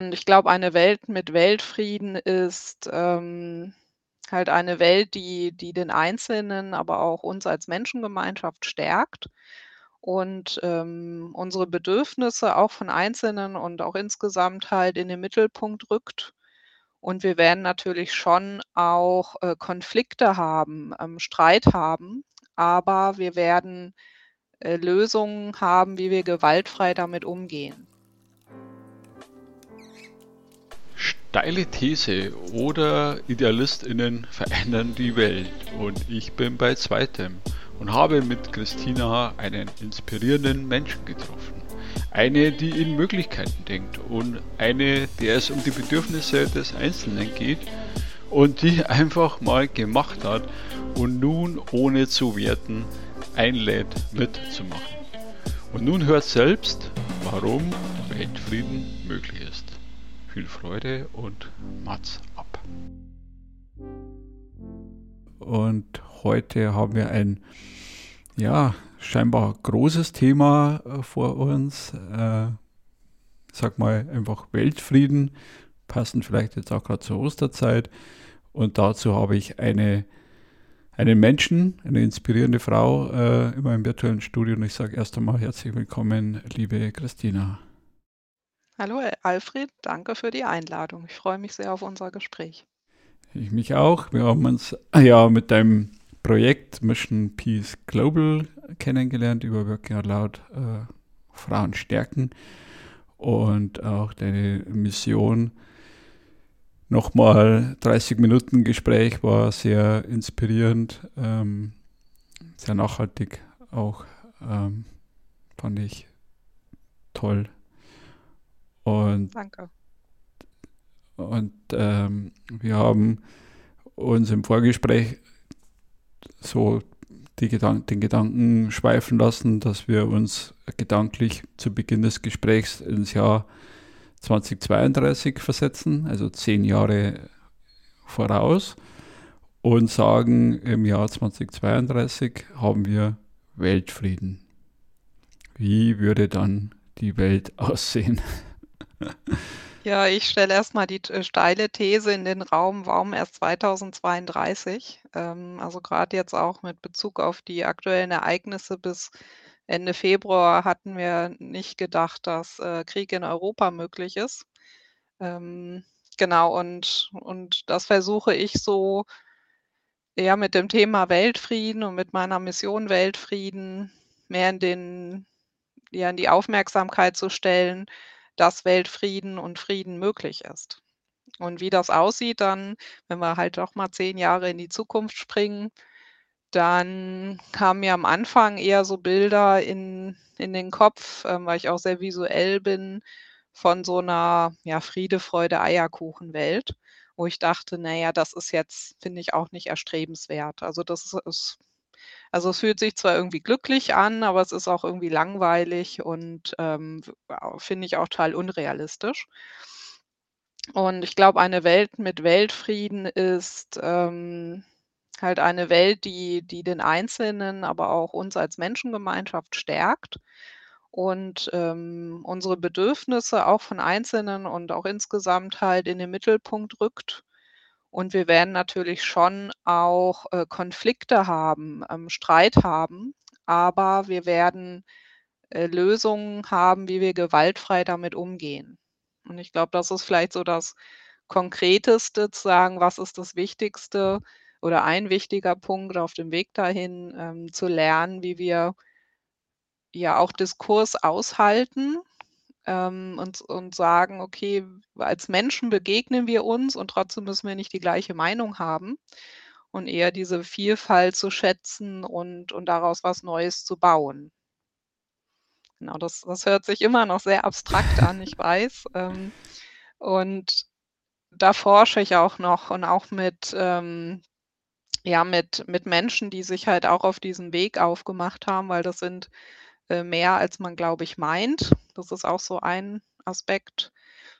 Und ich glaube, eine Welt mit Weltfrieden ist, ähm, halt eine Welt, die die den Einzelnen, aber auch uns als Menschengemeinschaft stärkt und, ähm, unsere Bedürfnisse auch von Einzelnen und auch insgesamt halt in den Mittelpunkt rückt. Und wir werden natürlich schon auch, äh, Konflikte haben, ähm, Streit haben, aber wir werden, äh, Lösungen haben, wie wir gewaltfrei damit umgehen. Steile These oder IdealistInnen verändern die Welt und ich bin bei zweitem und habe mit Christina einen inspirierenden Menschen getroffen. Eine, die in Möglichkeiten denkt und eine, der es um die Bedürfnisse des Einzelnen geht und die einfach mal gemacht hat und nun ohne zu werten einlädt mitzumachen. Und nun hört selbst, warum Weltfrieden möglich ist viel Freude und Mats ab. Und heute haben wir ein, ja, scheinbar großes Thema äh, vor uns. Äh, sag mal einfach Weltfrieden, passend vielleicht jetzt auch gerade zur Osterzeit. Und dazu habe ich eine, einen Menschen, eine inspirierende Frau äh, in meinem virtuellen Studio. Und ich sage erst einmal herzlich willkommen, liebe Christina. Hallo Alfred, danke für die Einladung. Ich freue mich sehr auf unser Gespräch. Ich mich auch. Wir haben uns ja mit deinem Projekt Mission Peace Global kennengelernt über Working Out Loud äh, Frauen stärken und auch deine Mission. Nochmal 30 Minuten Gespräch war sehr inspirierend, ähm, sehr nachhaltig auch, ähm, fand ich toll. Und, Danke. Und ähm, wir haben uns im Vorgespräch so Gedan den Gedanken schweifen lassen, dass wir uns gedanklich zu Beginn des Gesprächs ins Jahr 2032 versetzen, also zehn Jahre voraus, und sagen, im Jahr 2032 haben wir Weltfrieden. Wie würde dann die Welt aussehen? Ja, ich stelle erstmal die äh, steile These in den Raum, warum erst 2032? Ähm, also gerade jetzt auch mit Bezug auf die aktuellen Ereignisse bis Ende Februar hatten wir nicht gedacht, dass äh, Krieg in Europa möglich ist. Ähm, genau, und, und das versuche ich so ja mit dem Thema Weltfrieden und mit meiner Mission Weltfrieden mehr in den, ja, in die Aufmerksamkeit zu stellen, dass Weltfrieden und Frieden möglich ist. Und wie das aussieht dann, wenn wir halt doch mal zehn Jahre in die Zukunft springen, dann kamen mir am Anfang eher so Bilder in, in den Kopf, ähm, weil ich auch sehr visuell bin, von so einer ja, Friede, Freude, Eierkuchen-Welt, wo ich dachte, naja, das ist jetzt, finde ich, auch nicht erstrebenswert. Also das ist, ist also es fühlt sich zwar irgendwie glücklich an, aber es ist auch irgendwie langweilig und ähm, finde ich auch total unrealistisch. Und ich glaube, eine Welt mit Weltfrieden ist ähm, halt eine Welt, die, die den Einzelnen, aber auch uns als Menschengemeinschaft stärkt und ähm, unsere Bedürfnisse auch von Einzelnen und auch insgesamt halt in den Mittelpunkt rückt und wir werden natürlich schon auch, äh, Konflikte haben, ähm, Streit haben, aber wir werden, äh, Lösungen haben, wie wir gewaltfrei damit umgehen. Und ich glaube, das ist vielleicht so das Konkreteste zu sagen, was ist das Wichtigste oder ein wichtiger Punkt auf dem Weg dahin, ähm, zu lernen, wie wir ja auch Diskurs aushalten ähm, und, und sagen, okay, als Menschen begegnen wir uns und trotzdem müssen wir nicht die gleiche Meinung haben und eher diese Vielfalt zu schätzen und, und daraus was Neues zu bauen. Genau, das, das hört sich immer noch sehr abstrakt an, ich weiß. Ähm, und da forsche ich auch noch und auch mit, ähm, ja, mit, mit Menschen, die sich halt auch auf diesen Weg aufgemacht haben, weil das sind äh, mehr, als man, glaube ich, meint. Das ist auch so ein Aspekt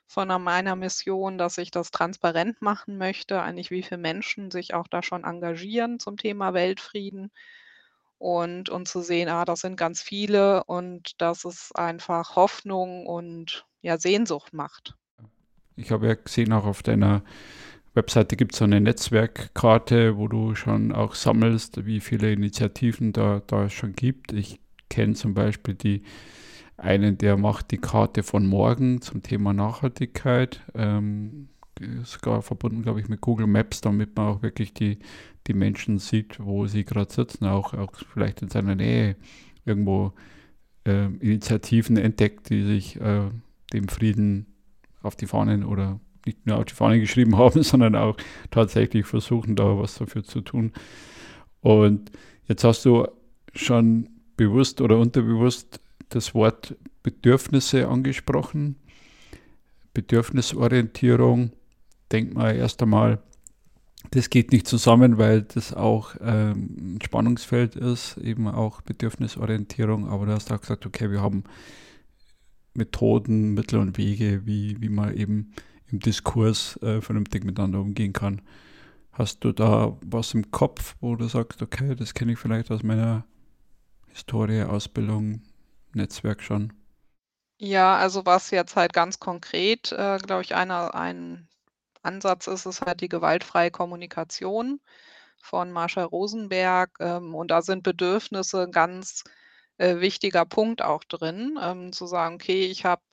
von meiner Mission, dass ich das transparent machen möchte, eigentlich wie viele Menschen sich auch da schon engagieren zum Thema Weltfrieden und, und zu sehen, ah, das sind ganz viele und dass es einfach Hoffnung und ja, Sehnsucht macht. Ich habe ja gesehen, auch auf deiner Webseite gibt es so eine Netzwerkkarte, wo du schon auch sammelst, wie viele Initiativen da, da schon gibt. Ich kenne zum Beispiel die einen, der macht die Karte von morgen zum Thema Nachhaltigkeit. Ähm, sogar verbunden, glaube ich, mit Google Maps, damit man auch wirklich die, die Menschen sieht, wo sie gerade sitzen, auch, auch vielleicht in seiner Nähe irgendwo äh, Initiativen entdeckt, die sich äh, dem Frieden auf die Fahnen oder nicht nur auf die Fahnen geschrieben haben, sondern auch tatsächlich versuchen, da was dafür zu tun. Und jetzt hast du schon bewusst oder unterbewusst das Wort Bedürfnisse angesprochen. Bedürfnisorientierung, denkt man erst einmal, das geht nicht zusammen, weil das auch ähm, ein Spannungsfeld ist, eben auch Bedürfnisorientierung. Aber du hast auch gesagt, okay, wir haben Methoden, Mittel und Wege, wie, wie man eben im Diskurs äh, vernünftig miteinander umgehen kann. Hast du da was im Kopf, wo du sagst, okay, das kenne ich vielleicht aus meiner Historie, Ausbildung, Netzwerk schon? Ja, also was jetzt halt ganz konkret, äh, glaube ich, einer, ein Ansatz ist, ist halt die gewaltfreie Kommunikation von Marsha Rosenberg. Ähm, und da sind Bedürfnisse ein ganz äh, wichtiger Punkt auch drin, ähm, zu sagen, okay, ich habe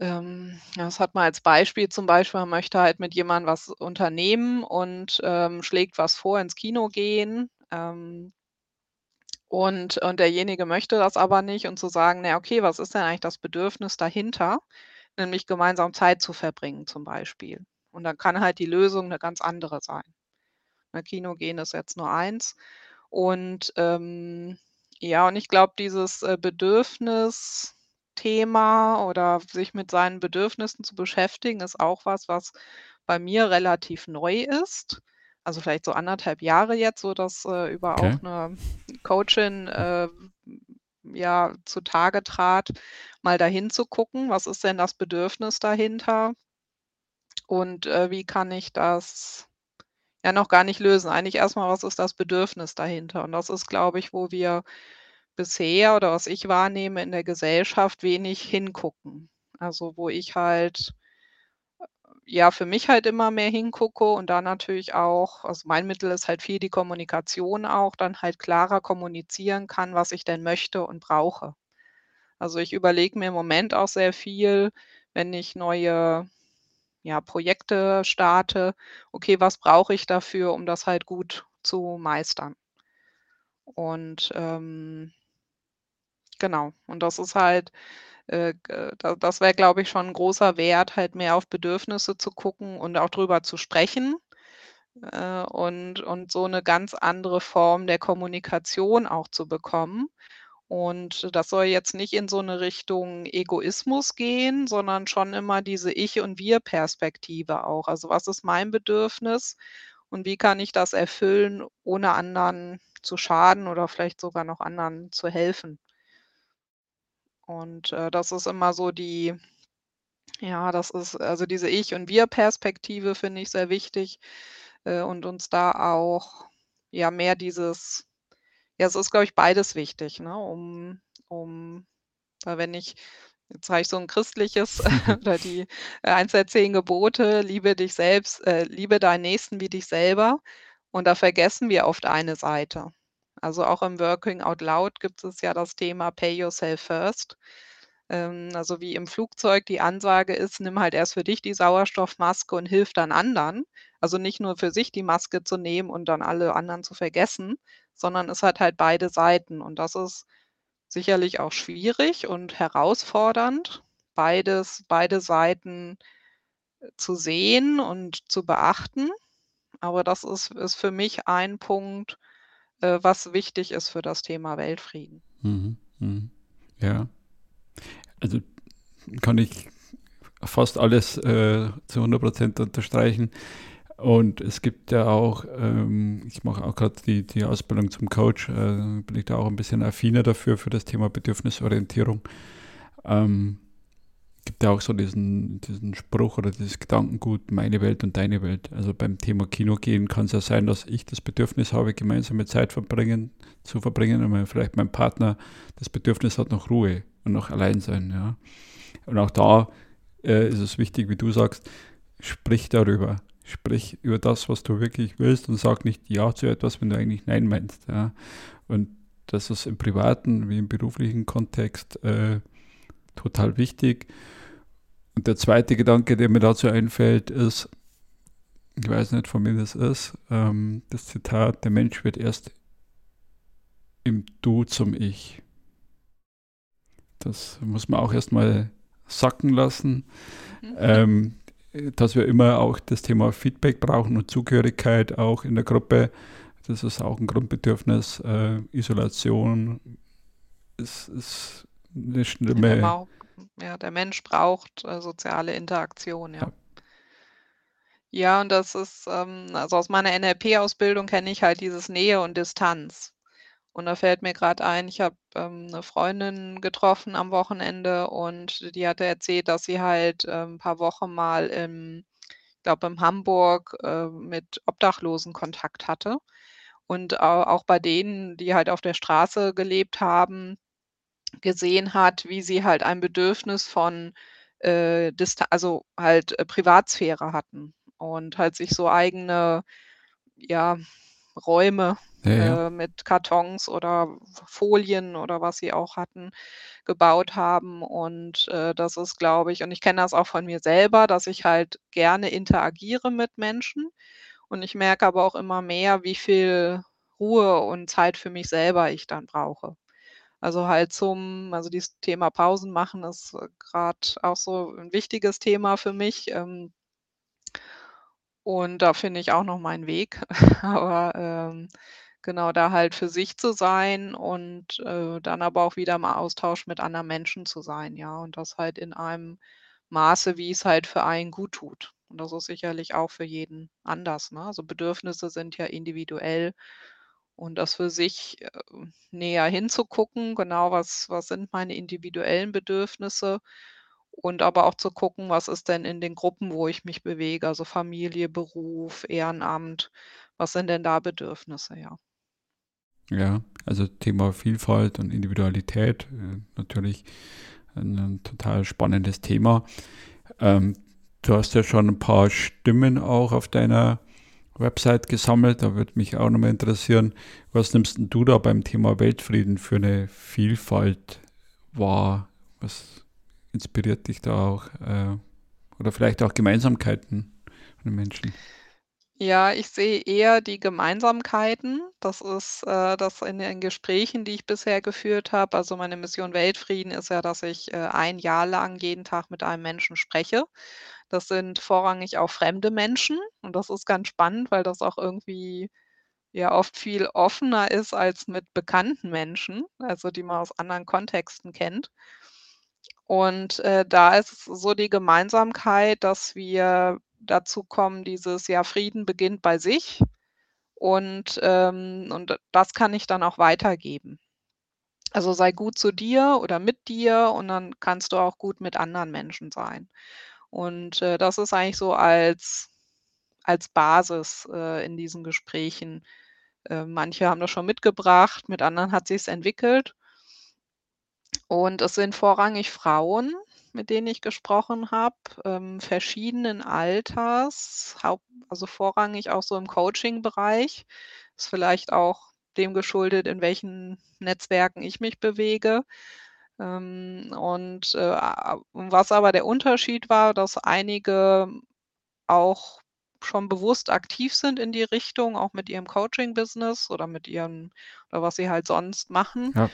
ähm, das hat man als Beispiel zum Beispiel, man möchte halt mit jemandem was unternehmen und ähm, schlägt was vor, ins Kino gehen. Ähm, und, und derjenige möchte das aber nicht und zu sagen, na okay, was ist denn eigentlich das Bedürfnis dahinter? Nämlich gemeinsam Zeit zu verbringen zum Beispiel. Und dann kann halt die Lösung eine ganz andere sein. Na, Kino gehen ist jetzt nur eins. Und ähm, ja, und ich glaube, dieses äh, Bedürfnis, Thema oder sich mit seinen Bedürfnissen zu beschäftigen, ist auch was, was bei mir relativ neu ist. Also vielleicht so anderthalb Jahre jetzt, so dass äh, über okay. auch eine Coachin äh, ja zutage trat, mal dahin zu gucken, was ist denn das Bedürfnis dahinter und äh, wie kann ich das ja noch gar nicht lösen. Eigentlich erstmal, was ist das Bedürfnis dahinter? Und das ist, glaube ich, wo wir bisher oder was ich wahrnehme in der Gesellschaft wenig hingucken. Also wo ich halt ja für mich halt immer mehr hingucke und da natürlich auch, also mein Mittel ist halt viel die Kommunikation auch, dann halt klarer kommunizieren kann, was ich denn möchte und brauche. Also ich überlege mir im Moment auch sehr viel, wenn ich neue ja, Projekte starte, okay, was brauche ich dafür, um das halt gut zu meistern? Und ähm, Genau. Und das ist halt, äh, das wäre, glaube ich, schon ein großer Wert, halt mehr auf Bedürfnisse zu gucken und auch drüber zu sprechen. Äh, und, und so eine ganz andere Form der Kommunikation auch zu bekommen. Und das soll jetzt nicht in so eine Richtung Egoismus gehen, sondern schon immer diese Ich- und Wir-Perspektive auch. Also was ist mein Bedürfnis und wie kann ich das erfüllen, ohne anderen zu schaden oder vielleicht sogar noch anderen zu helfen? Und, äh, das ist immer so die ja, das ist also diese Ich und Wir-Perspektive finde ich sehr wichtig, äh, und uns da auch, ja, mehr dieses ja, es ist, glaube ich, beides wichtig, ne, um um wenn ich jetzt habe ich so ein christliches oder die äh, eins der zehn Gebote: „Liebe dich selbst äh, liebe deinen Nächsten wie dich selber.“ Und da vergessen wir oft eine Seite. Also auch im Working Out Loud gibt es ja das Thema Pay Yourself First. Ähm, also wie im Flugzeug die Ansage ist, nimm halt erst für dich die Sauerstoffmaske und hilf dann anderen. Also nicht nur für sich die Maske zu nehmen und dann alle anderen zu vergessen, sondern es hat halt beide Seiten. Und das ist sicherlich auch schwierig und herausfordernd, beides, beide Seiten äh, zu sehen und zu beachten. Aber das ist, ist für mich ein Punkt, äh, was wichtig ist für das Thema Weltfrieden. Mhm, mhm. Ja. Also kann ich fast alles äh, zu 100 Prozent unterstreichen. Und es gibt ja auch, ähm, ich mache auch gerade die, die Ausbildung zum Coach, äh, bin ich da auch ein bisschen affiner dafür, für das Thema Bedürfnisorientierung. Ähm, gibt ja auch so diesen, diesen Spruch oder dieses Gedankengut, meine Welt und deine Welt. Also beim Thema Kino gehen kann es ja sein, dass ich das Bedürfnis habe, gemeinsame Zeit verbringen, zu verbringen und vielleicht mein Partner das Bedürfnis hat nach Ruhe und nach Alleinsein. Ja. Und auch da äh, ist es wichtig, wie du sagst, sprich darüber. Sprich über das, was du wirklich willst und sag nicht Ja zu etwas, wenn du eigentlich Nein meinst. Ja. Und das ist im privaten wie im beruflichen Kontext äh, total wichtig. Und der zweite Gedanke, der mir dazu einfällt, ist, ich weiß nicht, von wem das ist, ähm, das Zitat, der Mensch wird erst im Du zum Ich. Das muss man auch erstmal sacken lassen, mhm. ähm, dass wir immer auch das Thema Feedback brauchen und Zugehörigkeit auch in der Gruppe. Das ist auch ein Grundbedürfnis. Äh, Isolation ist, ist eine schlimme. Ja, der Mensch braucht äh, soziale Interaktion, ja. ja. Ja, und das ist, ähm, also aus meiner NLP-Ausbildung kenne ich halt dieses Nähe und Distanz. Und da fällt mir gerade ein, ich habe ähm, 'ne Freundin getroffen am Wochenende und die hatte erzählt, dass sie halt, ähm, 'n paar Wochen mal im ich glaube, in Hamburg, äh, mit Obdachlosen Kontakt hatte. Und au auch bei denen, die halt auf der Straße gelebt haben, gesehen hat, wie sie halt ein Bedürfnis von, äh, also halt, äh, Privatsphäre hatten und halt sich so eigene, ja, Räume ja, ja. Äh, mit Kartons oder Folien oder was sie auch hatten, gebaut haben. Und äh, das ist, glaube ich und ich kenne das auch von mir selber, dass ich halt gerne interagiere mit Menschen. Und ich merke aber auch immer mehr, wie viel Ruhe und Zeit für mich selber ich dann brauche. Also halt zum also dieses Thema Pausen machen ist äh, gerade auch so ein wichtiges Thema für mich. Ähm und da finde ich auch noch meinen Weg. Aber, ähm, genau, da halt für sich zu sein und, äh, dann aber auch wieder im Austausch mit anderen Menschen zu sein, ja, und das halt in einem Maße, wie es halt für einen gut tut. Und das ist sicherlich auch für jeden anders, ne? Also, Bedürfnisse sind ja individuell und das für sich, äh, näher hinzugucken, genau, was was sind meine individuellen Bedürfnisse und aber auch zu gucken, was ist denn in den Gruppen, wo ich mich bewege, also Familie, Beruf, Ehrenamt, was sind denn da Bedürfnisse, ja. Ja, also Thema Vielfalt und Individualität, äh, natürlich ein, total spannendes Thema. Ähm, du hast ja schon ein paar Stimmen auch auf deiner Website gesammelt. Da würde mich auch nochmal interessieren, was nimmst du da beim Thema Weltfrieden für eine Vielfalt wahr? Was inspiriert dich da auch? Äh, oder vielleicht auch Gemeinsamkeiten von den Menschen? Ja, ich sehe eher die Gemeinsamkeiten. Das ist, äh, das in den Gesprächen, die ich bisher geführt habe. Also meine Mission Weltfrieden ist ja, dass ich äh, ein Jahr lang jeden Tag mit einem Menschen spreche. Das sind vorrangig auch fremde Menschen und das ist ganz spannend, weil das auch irgendwie ja oft viel offener ist als mit bekannten Menschen, also die man aus anderen Kontexten kennt. Und äh, da ist so die Gemeinsamkeit, dass wir dazu kommen, dieses ja, Frieden beginnt bei sich und, ähm, und das kann ich dann auch weitergeben. Also sei gut zu dir oder mit dir und dann kannst du auch gut mit anderen Menschen sein. Und äh, das ist eigentlich so als, als Basis äh, in diesen Gesprächen. Äh, manche haben das schon mitgebracht, mit anderen hat sich es entwickelt. Und es sind vorrangig Frauen, mit denen ich gesprochen habe, ähm, verschiedenen Alters, also vorrangig auch so im Coaching-Bereich. Ist vielleicht auch dem geschuldet, in welchen Netzwerken ich mich bewege. Ähm, und, äh, was aber der Unterschied war, dass einige auch schon bewusst aktiv sind in die Richtung, auch mit ihrem Coaching-Business oder mit ihrem oder was sie halt sonst machen. Ja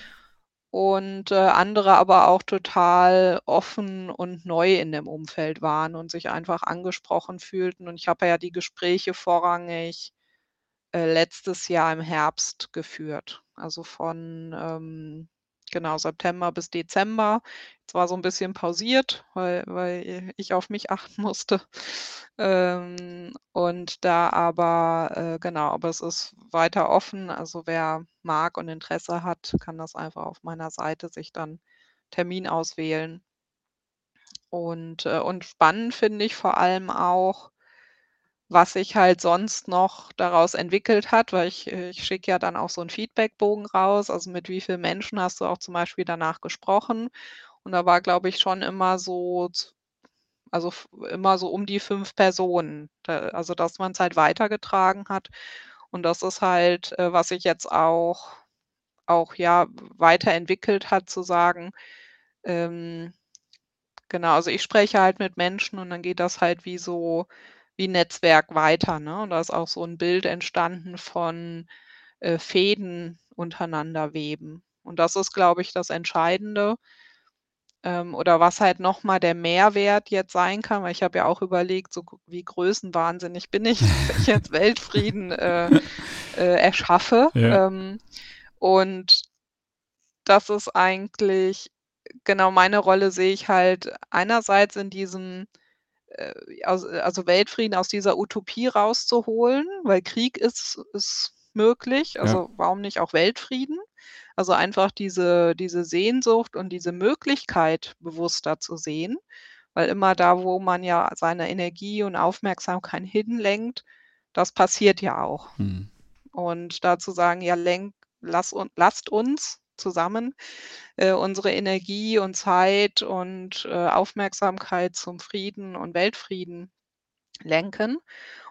und, äh, andere aber auch total offen und neu in dem Umfeld waren und sich einfach angesprochen fühlten. Und ich habe ja die Gespräche vorrangig, äh, letztes Jahr im Herbst geführt. Also von, ähm, genau, September bis Dezember. Es war so ein bisschen pausiert, weil weil ich auf mich achten musste. Ähm, und da aber äh, genau, aber es ist weiter offen. Also, wer mag und Interesse hat, kann das einfach auf meiner Seite sich dann Termin auswählen. Und äh, und spannend finde ich vor allem auch, was sich halt sonst noch daraus entwickelt hat, weil ich äh, ich schicke ja dann auch so 'n Feedbackbogen raus, also, mit wie vielen Menschen hast du auch zum Beispiel danach gesprochen. Und da war, glaube ich, schon immer so also immer so um die fünf Personen. Da, also dass man es halt weitergetragen hat. Und das ist halt, äh, was sich jetzt auch, auch ja weiterentwickelt hat, zu sagen, ähm, genau, also ich spreche halt mit Menschen und dann geht das halt wie so, wie Netzwerk weiter. Ne? Und da ist auch so ein Bild entstanden von äh, Fäden untereinander weben. Und das ist, glaube ich, das Entscheidende. Ähm, oder was halt nochmal der Mehrwert jetzt sein kann, weil ich habe ja auch überlegt, so wie größenwahnsinnig bin ich, wenn ich jetzt Weltfrieden äh, äh, erschaffe. Ja. Ähm, und das ist eigentlich, genau meine Rolle sehe ich halt einerseits in diesem, äh, also Weltfrieden aus dieser Utopie rauszuholen, weil Krieg ist, ist möglich, also ja. warum nicht auch Weltfrieden? Also einfach diese, diese Sehnsucht und diese Möglichkeit bewusster zu sehen, weil immer da, wo man ja seine Energie und Aufmerksamkeit hinlenkt, das passiert ja auch. Hm. Und dazu sagen, ja, lenk, lass, lasst uns zusammen äh, unsere Energie und Zeit und äh, Aufmerksamkeit zum Frieden und Weltfrieden lenken.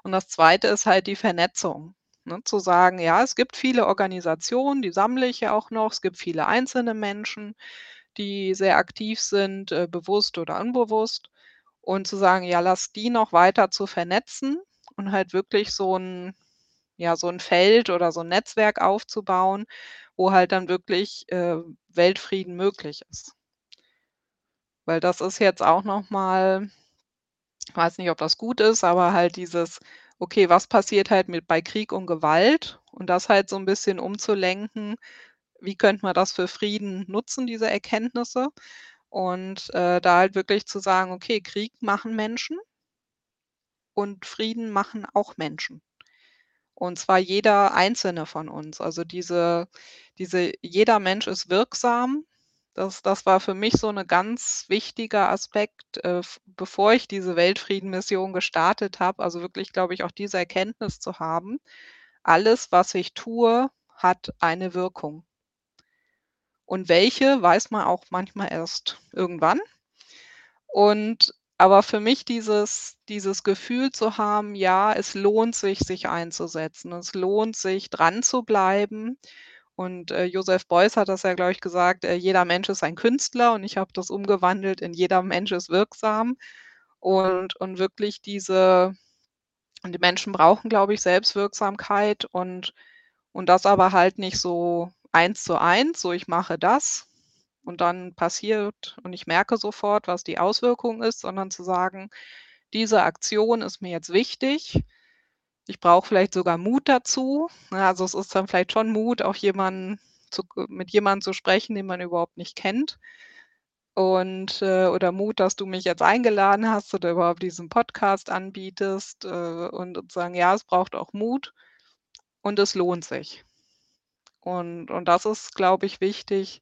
Und das Zweite ist halt die Vernetzung. Ne, zu sagen, ja, es gibt viele Organisationen, die sammle ich ja auch noch. Es gibt viele einzelne Menschen, die sehr aktiv sind, äh, bewusst oder unbewusst. Und zu sagen, ja, lass die noch weiter zu vernetzen und halt wirklich so ein, ja, so ein Feld oder so ein Netzwerk aufzubauen, wo halt dann wirklich äh, Weltfrieden möglich ist. Weil das ist jetzt auch nochmal, ich weiß nicht, ob das gut ist, aber halt dieses okay, was passiert halt mit bei Krieg und Gewalt und das halt so ein bisschen umzulenken, wie könnte man das für Frieden nutzen, diese Erkenntnisse? Und, äh, da halt wirklich zu sagen: „Okay, Krieg machen Menschen und Frieden machen auch Menschen.“ Und zwar jeder einzelne von uns. Also diese diese jeder Mensch ist wirksam das das war für mich so 'ne ganz wichtiger Aspekt, äh, bevor ich diese Weltfriedenmission gestartet habe. Also wirklich, glaube ich, auch diese Erkenntnis zu haben: Alles, was ich tue, hat eine Wirkung. Und welche, weiß man auch manchmal erst irgendwann. Und aber für mich dieses dieses Gefühl zu haben, ja, es lohnt sich, sich einzusetzen. Es lohnt sich, dran zu bleiben. Und, äh, Joseph Beuys hat das ja, glaube ich, gesagt, äh, jeder Mensch ist ein Künstler und ich habe das umgewandelt in jeder Mensch ist wirksam. Und und wirklich diese und die Menschen brauchen, glaube ich, Selbstwirksamkeit und und das aber halt nicht so eins zu eins, so ich mache das und dann passiert und ich merke sofort, was die Auswirkung ist, sondern zu sagen: „Diese Aktion ist mir jetzt wichtig ich brauche vielleicht sogar Mut dazu. Also, es ist dann vielleicht schon Mut, auch jemanden zu mit jemandem zu sprechen, den man überhaupt nicht kennt. Und, äh oder Mut, dass du mich jetzt eingeladen hast oder überhaupt diesen Podcast anbietest, äh, und und sagen: „Ja, es braucht auch Mut und es lohnt sich.“ Und und das ist, glaube ich, wichtig,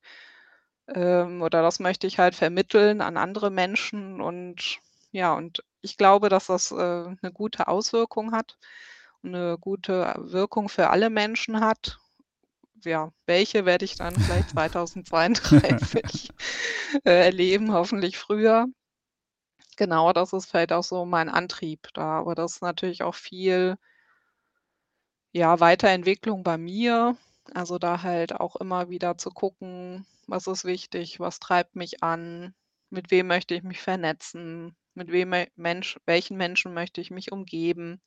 ähm, oder das möchte ich halt vermitteln an andere Menschen und ja, und ich glaube, dass das, äh, 'ne gute Auswirkung hat eine gute Wirkung für alle Menschen hat. Ja, welche werde ich dann vielleicht 2032 äh, erleben, hoffentlich früher. Genau, das ist vielleicht auch so mein Antrieb da, aber das ist natürlich auch viel ja, Weiterentwicklung bei mir. Also, da halt auch immer wieder zu gucken, was ist wichtig, was treibt mich an, mit wem möchte ich mich vernetzen, mit wem Mensch welchen Menschen möchte ich mich umgeben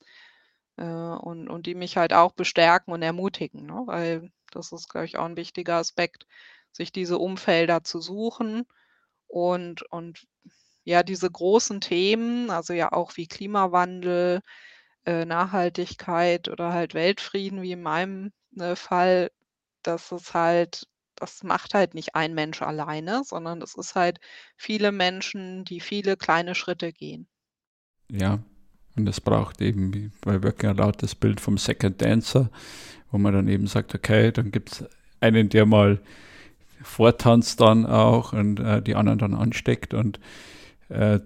äh, und und die mich halt auch bestärken und ermutigen, ne? Weil das ist, glaube ich, auch ein wichtiger Aspekt, sich diese Umfelder zu suchen und und ja, diese großen Themen, also ja auch wie Klimawandel, äh, Nachhaltigkeit oder halt Weltfrieden wie in meinem, ne, Fall, das ist halt das macht halt nicht ein Mensch alleine, sondern das ist halt viele Menschen, die viele kleine Schritte gehen. Ja, und es braucht eben bei Working Out das Bild vom Second Dancer, wo man dann eben sagt, okay, dann gibt es einen, der mal vortanzt dann auch und äh, die anderen dann ansteckt. Und äh,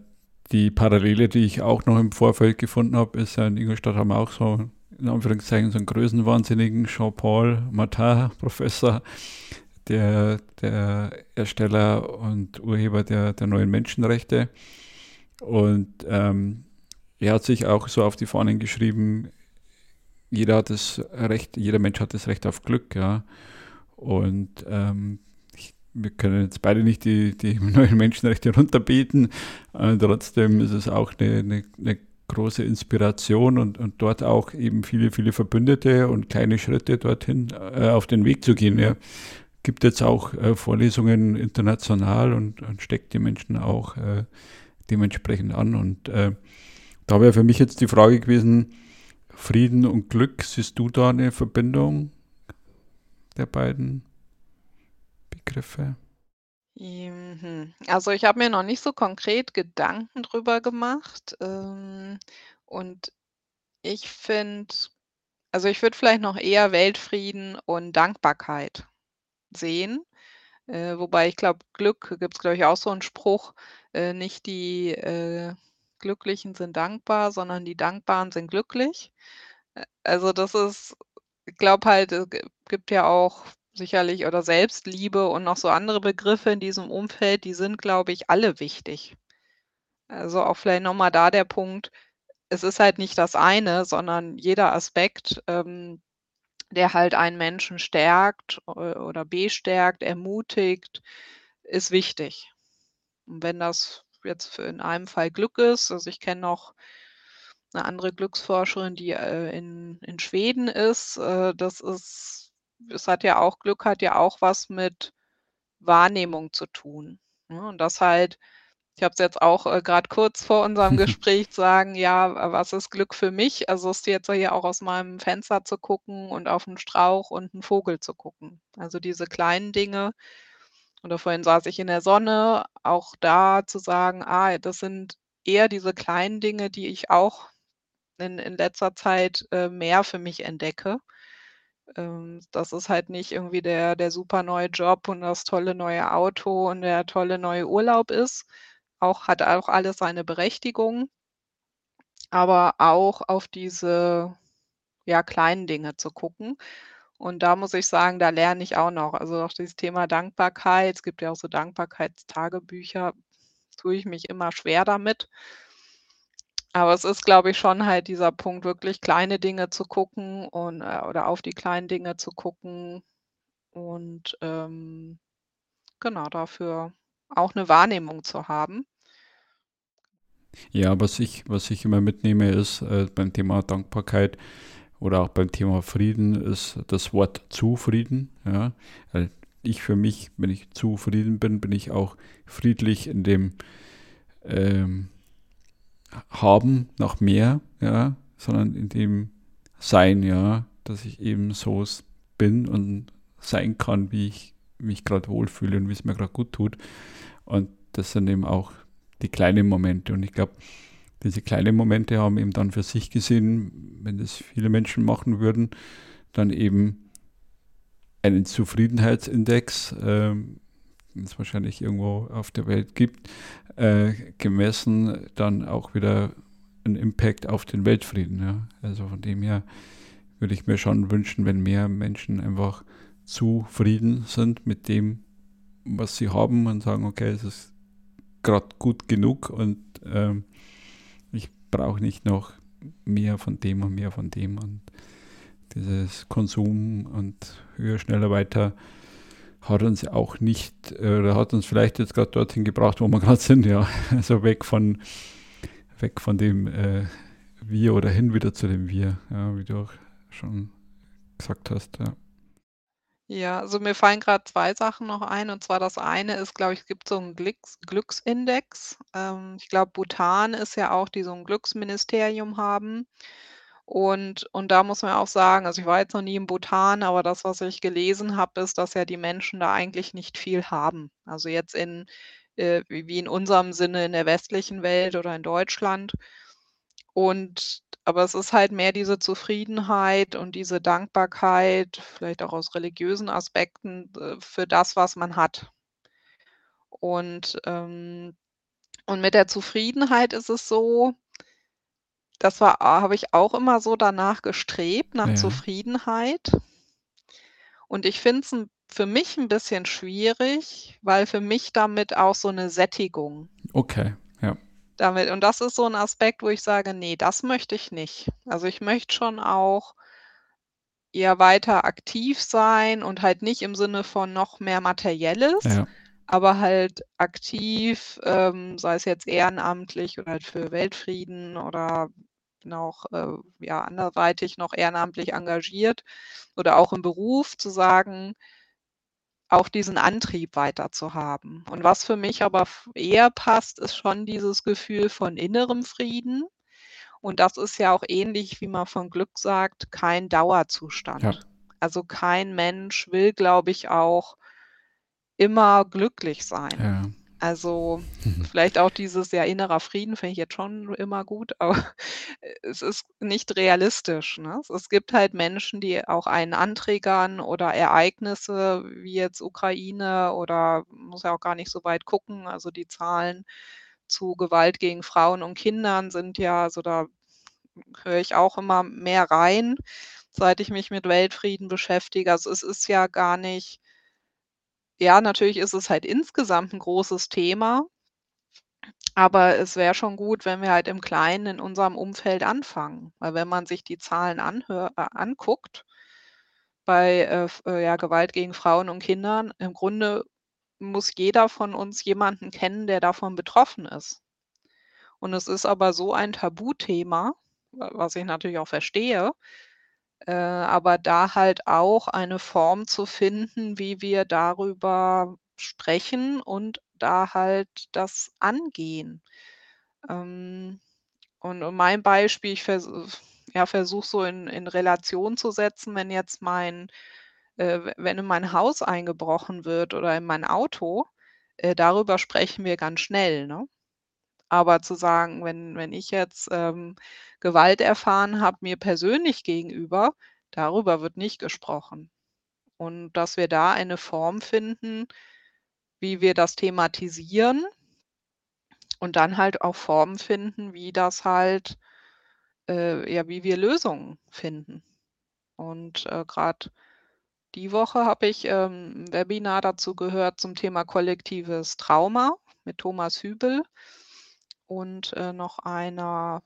die Parallele, die ich auch noch im Vorfeld gefunden habe, ist ja in Ingolstadt haben wir auch so, in Anführungszeichen, so einen größenwahnsinnigen Jean-Paul Martin, Professor, der, der Ersteller und Urheber der, der neuen Menschenrechte Und ähm, er hat sich auch so auf die Fahnen geschrieben, jeder hat das Recht, jeder Mensch hat das Recht auf Glück, ja. Und ähm, ich, wir können jetzt beide nicht die, die neuen Menschenrechte runterbeten, äh, trotzdem ist es auch eine, eine, eine große Inspiration und, und dort auch eben viele, viele Verbündete und kleine Schritte dorthin äh, auf den Weg zu gehen. Ja. Gibt jetzt auch äh, Vorlesungen international und, und, steckt die Menschen auch äh, dementsprechend an. Und äh, da wäre für mich jetzt die Frage gewesen, Frieden und Glück, siehst du da eine Verbindung der beiden Begriffe? Mhm. Also, ich habe mir noch nicht so konkret Gedanken drüber gemacht, ähm, und ich finde also, ich würde vielleicht noch eher Weltfrieden und Dankbarkeit sehen, äh, wobei ich glaube, Glück gibt's, glaube ich, auch so 'n Spruch, äh, nicht die, äh, Glücklichen sind dankbar, sondern die Dankbaren sind glücklich. Also, das ist ich glaube halt, es gibt ja auch sicherlich oder Selbstliebe und noch so andere Begriffe in diesem Umfeld, die sind, glaube ich, alle wichtig. Also, auch vielleicht noch mal da der Punkt, es ist halt nicht das eine, sondern jeder Aspekt, ähm, der halt einen Menschen stärkt oder bestärkt, ermutigt, ist wichtig. Und wenn das jetzt in einem Fall Glück ist also, ich kenne noch 'ne andere Glücksforscherin, die, äh, in in Schweden ist, äh, das ist es hat ja auch Glück hat ja auch was mit Wahrnehmung zu tun, ne? Und das halt ich habe es jetzt auch, äh, grad kurz vor unserem Gespräch sagen: „Ja, was ist Glück für mich?“ Also, ist jetzt hier auch aus meinem Fenster zu gucken und auf 'n Strauch und 'n Vogel zu gucken. Also, diese kleinen Dinge oder vorhin saß ich in der Sonne, auch da zu sagen: „Ah, das sind eher diese kleinen Dinge, die ich auch in in letzter Zeit, äh, mehr für mich entdecke.“ Ähm, dass es halt nicht irgendwie der der super neue Job und das tolle neue Auto und der tolle neue Urlaub ist. Auch hat auch alles seine Berechtigung. Aber auch auf diese, ja, kleinen Dinge zu gucken. Und da muss ich sagen, da lerne ich auch noch. Also, auch dieses Thema Dankbarkeit. Es gibt ja auch so Dankbarkeitstagebücher, tue ich mich immer schwer damit. Aber es ist, glaube ich, schon halt dieser Punkt, wirklich kleine Dinge zu gucken und äh, oder auf die kleinen Dinge zu gucken und, ähm, genau, dafür auch 'ne Wahrnehmung zu haben. Ja, was ich was ich immer mitnehme, ist, äh, beim Thema Dankbarkeit oder auch beim Thema Frieden ist das Wort Zufrieden, ja. Ich für mich, wenn ich zufrieden bin, bin ich auch friedlich in dem, ähm haben nach mehr, ja, sondern in dem Sein, ja, dass ich eben so bin und sein kann, wie ich mich gerade wohlfühle und wie es mir gerade gut tut. Und das sind eben auch die kleinen Momente. Und ich glaube, diese kleinen Momente haben eben dann für sich gesehen, wenn das viele Menschen machen würden, dann eben einen Zufriedenheitsindex, äh, den es wahrscheinlich irgendwo auf der Welt gibt, äh, gemessen dann auch wieder einen Impact auf den Weltfrieden. Ja. Also von dem her würde ich mir schon wünschen, wenn mehr Menschen einfach zufrieden sind mit dem, was sie haben und sagen, okay, es ist gerade gut genug und ähm, ich brauche nicht noch mehr von dem und mehr von dem und dieses Konsum und höher, schneller, weiter hat uns auch nicht, äh, oder hat uns vielleicht jetzt gerade dorthin gebracht, wo wir gerade sind, ja. Also weg von, weg von dem äh, Wir oder hin wieder zu dem Wir, ja, wie du auch schon gesagt hast, ja. Ja, also mir fallen gerade zwei Sachen noch ein. Und zwar das eine ist, glaube ich, es gibt so einen Glicks Glücksindex. Ähm, ich glaube, Bhutan ist ja auch, die so ein Glücksministerium haben. Und und da muss man auch sagen also, ich war jetzt noch nie in Bhutan, aber das, was ich gelesen habe, ist, dass ja die Menschen da eigentlich nicht viel haben. Also, jetzt in äh, wie wie in unserem Sinne in der westlichen Welt oder in Deutschland. Und aber es ist halt mehr diese Zufriedenheit und diese Dankbarkeit, vielleicht auch aus religiösen Aspekten, äh, für das, was man hat. Und, ähm und mit der Zufriedenheit ist es so das war habe ich auch immer so danach gestrebt, nach Ja. Zufriedenheit. Und ich finde es 'n für mich 'n bisschen schwierig, weil für mich damit auch so 'ne Sättigung Okay, ja. damit und das ist so 'n Aspekt, wo ich sage: „Ne, das möchte ich nicht.“ Also, ich möchte schon auch eher weiter aktiv sein und halt nicht im Sinne von noch mehr Materielles, Ja. aber halt aktiv, ähm, sei es jetzt ehrenamtlich oder halt für Weltfrieden oder noch, äh, ja, anderweitig noch ehrenamtlich engagiert oder auch im Beruf zu sagen auch diesen Antrieb weiter zu haben. Und was für mich aber eher passt, ist schon dieses Gefühl von innerem Frieden. Und das ist ja auch ähnlich, wie man von Glück sagt, kein Ja. Dauerzustand. Also, kein Mensch will, glaube ich, auch immer glücklich sein. Ja. Also, vielleicht auch dieses ja, innerer Frieden finde ich jetzt schon immer gut, aber es ist nicht realistisch, ne? Es gibt halt Menschen, die auch einen antriggern oder Ereignisse wie jetzt Ukraine oder muss ja auch gar nicht so weit gucken. Also, die Zahlen zu Gewalt gegen Frauen und Kindern sind ja also, da höre ich auch immer mehr rein, seit ich mich mit Weltfrieden beschäftige. Also, es ist ja gar nicht ja, natürlich ist es halt insgesamt 'n großes Thema aber es wäre schon gut, wenn wir halt im Kleinen in unserem Umfeld anfangen. Weil wenn man sich die Zahlen anhör äh, anguckt bei, äh, äh, ja, Gewalt gegen Frauen und Kindern, im Grunde muss jeder von uns jemanden kennen, der davon betroffen ist. Und es ist aber so ein Tabuthema, wa was ich natürlich auch verstehe, äh, aber da halt auch eine Form zu finden, wie wir darüber sprechen und da halt das angehen. Ähm, und mein Beispiel, ich vers ja, versuche so in in Relation zu setzen, wenn jetzt mein äh, wenn in mein Haus eingebrochen wird oder in mein Auto, äh, darüber sprechen wir ganz schnell, ne? Aber zu sagen, wenn wenn ich jetzt, ähm, Gewalt erfahren habe mir persönlich gegenüber, darüber wird nicht gesprochen. Und dass wir da eine Form finden, wie wir das thematisieren und dann halt auch Formen finden, wie das halt äh, ja, wie wir Lösungen finden. Und, äh, grad die Woche habe ich, ähm, 'n Webinar dazu gehört zum Thema kollektives Trauma mit Thomas Hübel und, äh, noch einer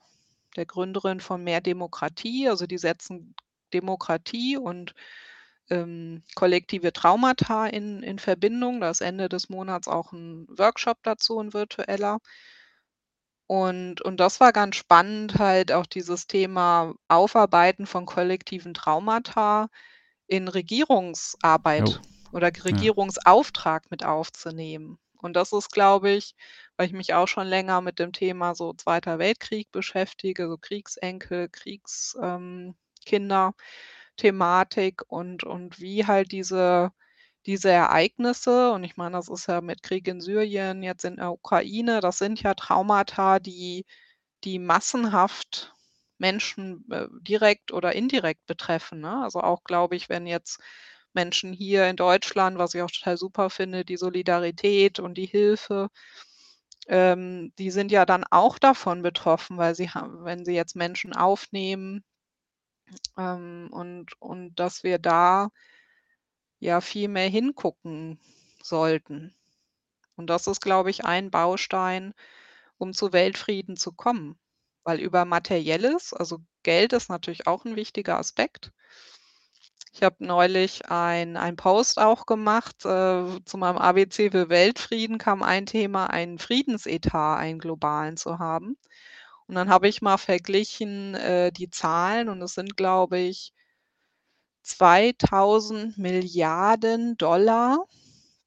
der Gründerin von Mehr Demokratie. Also, die setzen Demokratie und, ähm, kollektive Traumata in in Verbindung. Da ist Ende des Monats auch 'n Workshop dazu, 'n virtueller. Und und das war ganz spannend, halt auch dieses Thema Aufarbeiten von kollektiven Traumata in. Regierungsarbeit oder Ja. Regierungsauftrag mit aufzunehmen. Und das ist, glaube ich weil ich mich auch schon länger mit dem Thema so Zweiter Weltkrieg beschäftige, so Kriegsenkel, Kriegs ähm, Thematik und und wie halt diese diese Ereignisse und ich meine, das ist ja mit Krieg in Syrien, jetzt in der Ukraine, das sind ja Traumata, die die massenhaft Menschen, äh, direkt oder indirekt betreffen, ne? Also, auch, glaube ich, wenn jetzt Menschen hier in Deutschland was ich auch total super finde, die Solidarität und die Hilfe, ähm, die sind ja dann auch davon betroffen, weil sie ha wenn sie jetzt Menschen aufnehmen ähm, und und dass wir da ja viel mehr hingucken sollten. Und das ist, glaube ich, ein Baustein, um zu Weltfrieden zu kommen. Weil über Materielles also, Geld ist natürlich auch 'n wichtiger Aspekt. Ich habe neulich ein ein Post auch gemacht, äh, zu meinem ABC für Weltfrieden kam ein Thema, einen Friedensetat, einen globalen zu haben. Und dann habe ich mal verglichen, äh, die Zahlen und es sind, glaube ich 2.000.000.000.000.000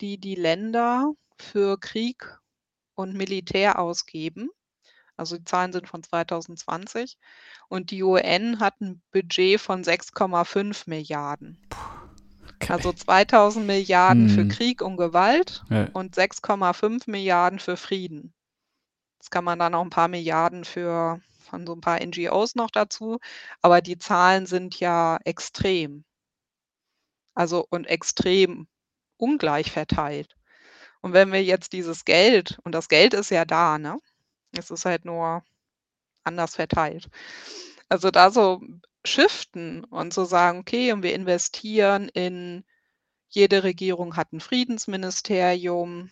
die die Länder für Krieg und Militär ausgeben. Also, die Zahlen sind von 2020 und die UN hat 'n Budget von 6,5.000.000.000. Okay. Also, 2.000.000.000.000 für Mhm. Krieg und Gewalt Ja. und 6,5.000.000.000 für Frieden. Jetzt kann man da noch 'n paar Milliarden für von so 'n paar NGOs noch dazu, aber die Zahlen sind ja extrem. Also, und extrem ungleich verteilt. Und wenn wir jetzt dieses Geld und das Geld ist ja da, ne? Es ist halt nur anders verteilt. Also, da so shiften und zu sagen: „Okay, und wir investieren in jede Regierung hat 'n Friedensministerium,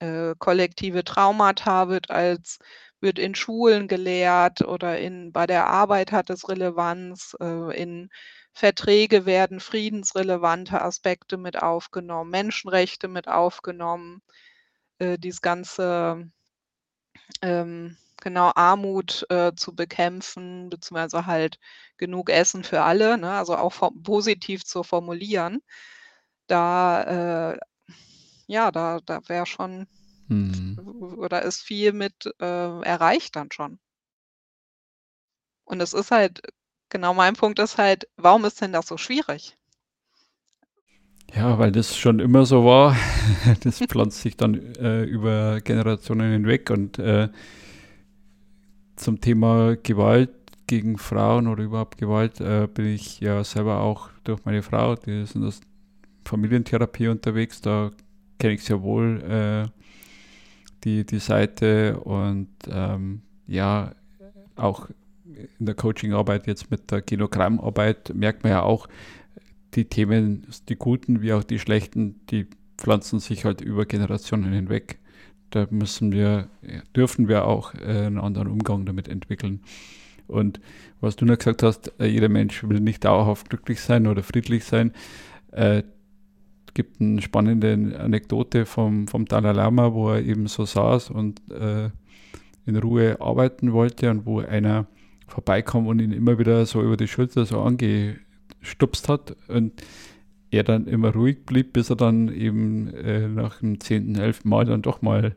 äh, kollektive Traumata wird als wird in Schulen gelehrt oder in bei der Arbeit hat es Relevanz, äh, in Verträge werden friedensrelevante Aspekte mit aufgenommen, Menschenrechte mit aufgenommen, äh, dieses ganze, ähm, genau, Armut, äh, zu bekämpfen, beziehungsweise halt genug Essen für alle, ne, also auch positiv zu formulieren. Da, äh ja, da da wäre schon Mhm. oder ist viel mit, äh, erreicht dann schon. Und es ist halt genau mein Punkt ist halt, warum ist denn das so schwierig? Ja, weil das schon immer so war. Das pflanzt sich dann äh, über Generationen hinweg und äh, zum Thema Gewalt gegen Frauen oder überhaupt Gewalt äh, bin ich ja selber auch durch meine Frau, die ist in der Familientherapie unterwegs, da kenne ich sehr wohl äh, die, die Seite und ähm, ja, auch in der Coachingarbeit jetzt mit der Genogrammarbeit merkt man ja auch, die Themen, die guten wie auch die schlechten, die pflanzen sich halt über Generationen hinweg. Da müssen wir, dürfen wir auch äh, einen anderen Umgang damit entwickeln. Und was du noch gesagt hast, äh, jeder Mensch will nicht dauerhaft glücklich sein oder friedlich sein. Äh, gibt eine spannende Anekdote vom, vom Dalai Lama, wo er eben so saß und äh, in Ruhe arbeiten wollte und wo einer vorbeikam und ihn immer wieder so über die Schulter so angestupst hat und er dann immer ruhig blieb, bis er dann eben äh, nach dem zehnten, elften Mal dann doch mal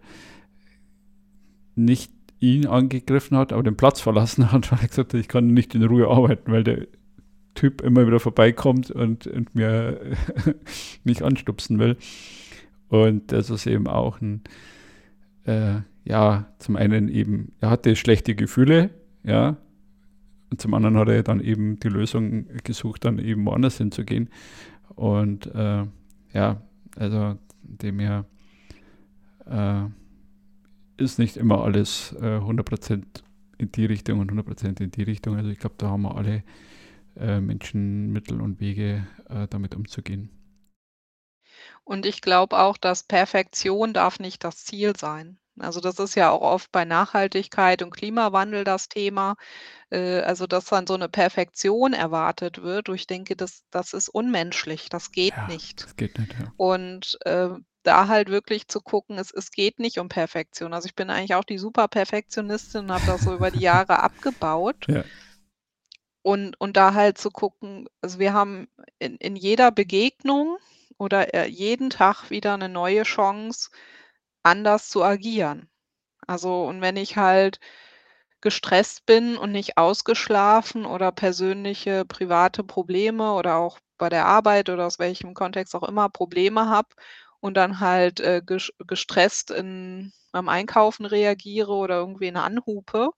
nicht ihn angegriffen hat, aber den Platz verlassen hat, weil er gesagt hat, ich kann nicht in Ruhe arbeiten, weil der Typ immer wieder vorbeikommt und, und mir mich anstupsen will. Und das ist eben auch ein, äh, ja, zum einen eben, er hatte schlechte Gefühle, ja, und zum anderen hat er dann eben die Lösung gesucht, dann eben woanders hinzugehen. Und äh, ja, also dem her äh, ist nicht immer alles äh, 100% in die Richtung und 100% in die Richtung. Also ich glaube, da haben wir alle äh, Menschen Mittel und Wege, äh, damit umzugehen. Und ich glaube auch, dass Perfektion darf nicht das Ziel sein. Also das ist ja auch oft bei Nachhaltigkeit und Klimawandel das Thema, äh, also dass dann so eine Perfektion erwartet wird. Und ich denke, das das ist unmenschlich, das geht Ja, nicht. das geht nicht, ja. Und, äh, da halt wirklich zu gucken, es es geht nicht um Perfektion. Also, ich bin eigentlich auch die Super-Perfektionistin und habe das so über die Jahre abgebaut. Ja. Und und da halt zu gucken also, wir haben in in jeder Begegnung oder, äh, jeden Tag wieder 'ne neue Chance, anders zu agieren. Also, und wenn ich halt gestresst bin und nicht ausgeschlafen oder persönliche, private Probleme oder auch bei der Arbeit oder aus welchem Kontext auch immer Probleme habe und dann halt, äh, ges gestresst in beim Einkaufen reagiere oder irgendwen anhupe,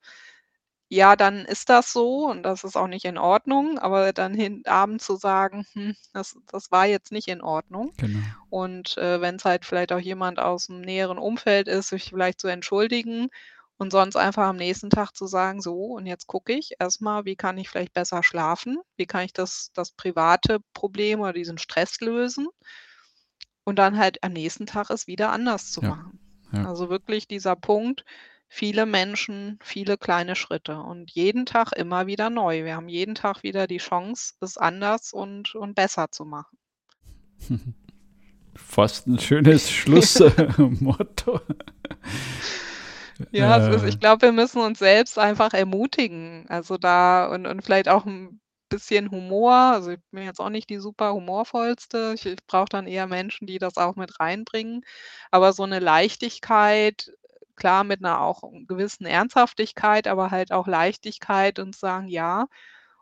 ja, dann ist das so und das ist auch nicht in Ordnung, aber dann hin abends zu sagen: „Hm, das das war jetzt nicht in Ordnung.“ Genau. Und, äh, wenn's halt vielleicht auch jemand aus'm näheren Umfeld ist, sich vielleicht zu entschuldigen und sonst einfach am nächsten Tag zu sagen: „So, und jetzt gucke ich erst mal, wie kann ich vielleicht besser schlafen? Wie kann ich das das private Problem oder diesen Stress lösen?“ Und dann halt am nächsten Tag es wieder anders zu Ja, machen. ja. Also, wirklich dieser Punkt, viele Menschen, viele kleine Schritte und jeden Tag immer wieder neu. Wir haben jeden Tag wieder die Chance, es anders und und besser zu machen. Fast 'n schönes Schluss äh, Motto. Ja, es ist Äh, ich glaube, wir müssen uns selbst einfach ermutigen. Also, da und und vielleicht auch 'n bisschen Humor. Also, ich bin jetzt auch nicht die super humorvollste. Ich ich brauche dann eher Menschen, die das auch mit reinbringen. Aber so 'ne Leichtigkeit, klar mit 'ner auch gewissen Ernsthaftigkeit, aber halt auch Leichtigkeit und sagen: „Ja,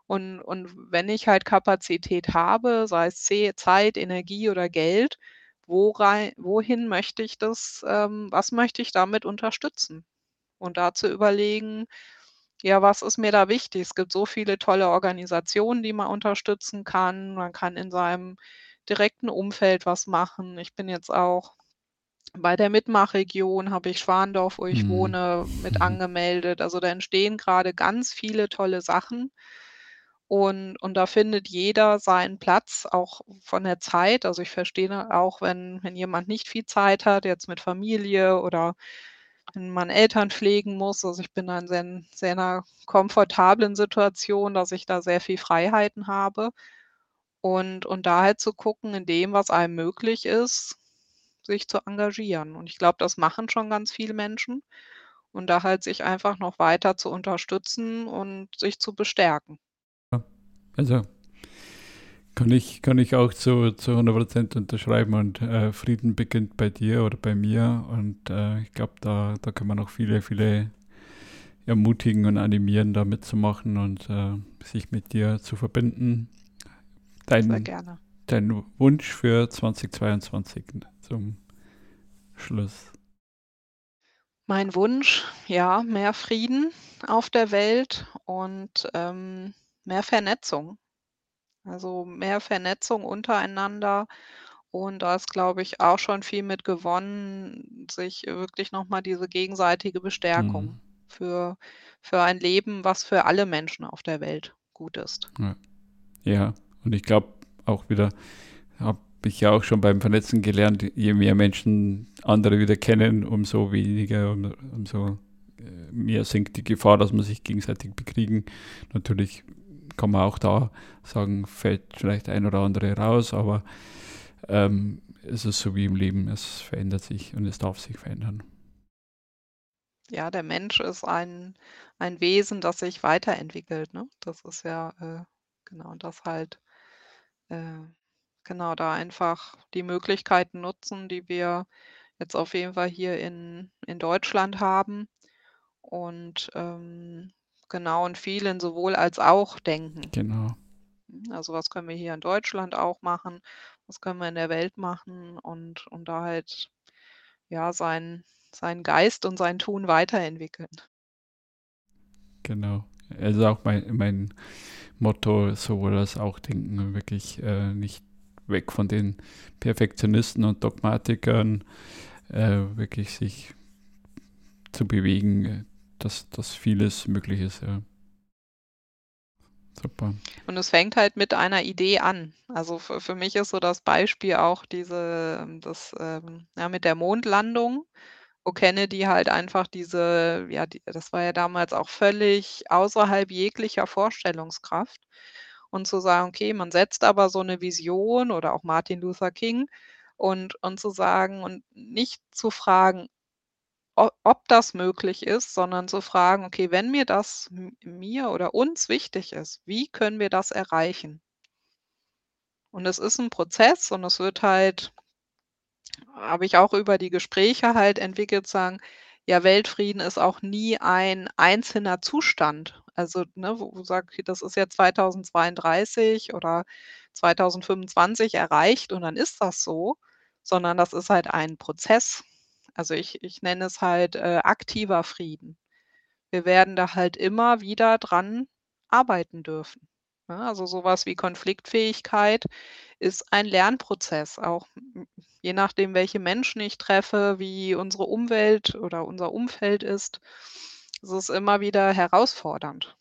und und wenn ich halt Kapazität habe, sei es Ze Zeit, Energie oder Geld, wo rei wohin möchte ich das ähm, was möchte ich damit unterstützen?“ Und da zu überlegen, ja, was ist mir da wichtig? Es gibt so viele tolle Organisationen, die man unterstützen kann. Man kann in seinem direkten Umfeld was machen. Ich bin jetzt auch bei der Mitmachregion habe ich Schwandorf, wo ich Mhm. wohne, mit Mhm. angemeldet. Also, da entstehen grade ganz viele tolle Sachen. Und und da findet jeder seinen Platz, auch von der Zeit. Also, ich verstehe, auch wenn wenn jemand nicht viel Zeit hat, jetzt mit Familie oder wenn man Eltern pflegen muss. Also ich bin da in sehr, sehr einer komfortablen Situation, dass ich da sehr viel Freiheiten habe. Und, und da halt zu gucken, in dem, was einem möglich ist, sich zu engagieren. Und ich glaube, das machen schon ganz viele Menschen. Und da halt sich einfach noch weiter zu unterstützen und sich zu bestärken. Also kann ich, kann ich auch zu, zu 100% unterschreiben und äh, Frieden beginnt bei dir oder bei mir und äh, ich glaube, da, da kann man auch viele, viele ermutigen und animieren, da mitzumachen und äh, sich mit dir zu verbinden. Dein, Sehr gerne. Dein Wunsch für 2022 zum Schluss. Mein Wunsch, ja, mehr Frieden auf der Welt und ähm, mehr Vernetzung. Also mehr Vernetzung untereinander. Und da ist, glaube ich, auch schon viel mit gewonnen, sich wirklich nochmal diese gegenseitige Bestärkung mhm. für, für ein Leben, was für alle Menschen auf der Welt gut ist. Ja, ja. und ich glaube auch wieder, habe ich ja auch schon beim Vernetzen gelernt, je mehr Menschen andere wieder kennen, umso weniger, um, umso äh, mehr sinkt die Gefahr, dass man sich gegenseitig bekriegen. Natürlich kann man auch da sagen, fällt vielleicht ein oder andere raus, aber ähm, es ist so wie im Leben, es verändert sich und es darf sich verändern. Ja, der Mensch ist ein, ein Wesen, das sich weiterentwickelt. Ne? Das ist ja äh, genau das halt, äh, genau da einfach die Möglichkeiten nutzen, die wir jetzt auf jeden Fall hier in, in Deutschland haben. Und ähm, Genau, in sowohl als auch denken. Genau. Hm, also was können wir hier in Deutschland auch machen, was können wir in der Welt machen und, und da halt ja sein, seinen Geist und sein Tun weiterentwickeln. Genau. Also auch mein, mein Motto, sowohl als auch denken, wirklich äh, nicht weg von den Perfektionisten und Dogmatikern, äh, wirklich sich zu bewegen, dass, dass vieles möglich ist, ja. Super. Und es fängt halt mit einer Idee an. Also für, für mich ist so das Beispiel auch diese, das, ähm, ja, mit der Mondlandung, wo Kennedy halt einfach diese, ja, die, das war ja damals auch völlig außerhalb jeglicher Vorstellungskraft. Und zu sagen, okay, man setzt aber so eine Vision oder auch Martin Luther King und, und zu sagen und nicht zu fragen, ob das möglich ist, sondern zu fragen, okay, wenn mir das mir oder uns wichtig ist, wie können wir das erreichen? Und es ist ein Prozess und es wird halt habe ich auch über die Gespräche halt entwickelt, sagen, ja, Weltfrieden ist auch nie ein einzelner Zustand. Also, ne, wo wo sage, das ist ja 2032 oder 2025 erreicht und dann ist das so, sondern das ist halt ein Prozess. Also ich, ich nenne es halt äh, aktiver Frieden. Wir werden da halt immer wieder dran arbeiten dürfen. Ja, ne? also sowas wie Konfliktfähigkeit ist ein Lernprozess, auch je nachdem, welche Menschen ich treffe, wie unsere Umwelt oder unser Umfeld ist, ist es immer wieder herausfordernd.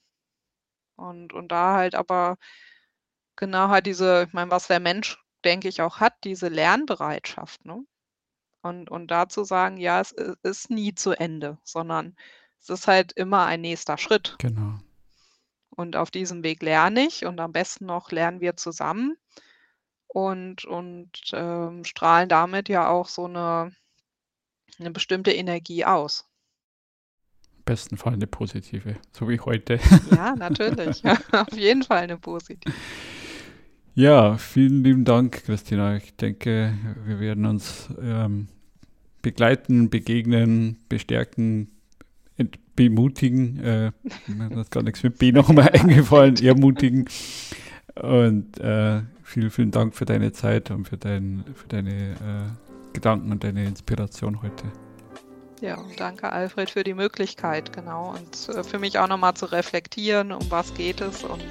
Und, und da halt aber genau halt diese, ich meine, was der Mensch, denke ich, auch hat, diese Lernbereitschaft. Ne? Und, und da zu sagen, ja, es ist nie zu Ende, sondern es ist halt immer ein nächster Schritt. Genau. Und auf diesem Weg lerne ich und am besten noch lernen wir zusammen und, und ähm, strahlen damit ja auch so eine, eine bestimmte Energie aus. Besten Fall eine positive, so wie heute. Ja, natürlich. auf jeden Fall eine positive. Ja, vielen lieben Dank, Christina. Ich denke, wir werden uns ähm, begleiten, begegnen, bestärken, bemutigen. Äh, mir hat gar nichts mit B nochmal eingefallen, ermutigen. Und äh, vielen, vielen Dank für deine Zeit und für, dein, für deine äh, Gedanken und deine Inspiration heute. Ja, danke Alfred für die Möglichkeit, genau. Und äh, für mich auch nochmal zu reflektieren, um was geht es und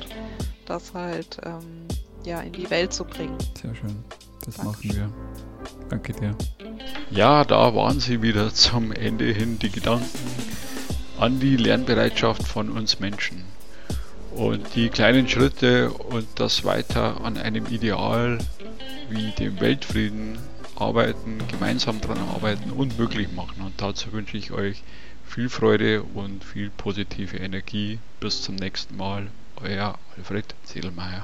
das halt ähm, ja, in die Welt zu bringen. Sehr schön. Das Dankeschön. machen wir. Danke dir. Ja, da waren sie wieder zum Ende hin die Gedanken an die Lernbereitschaft von uns Menschen. Und die kleinen Schritte und das weiter an einem Ideal wie dem Weltfrieden arbeiten, gemeinsam dran arbeiten und möglich machen. Und dazu wünsche ich euch viel Freude und viel positive Energie. Bis zum nächsten Mal. Euer Alfred Ziedelmeier.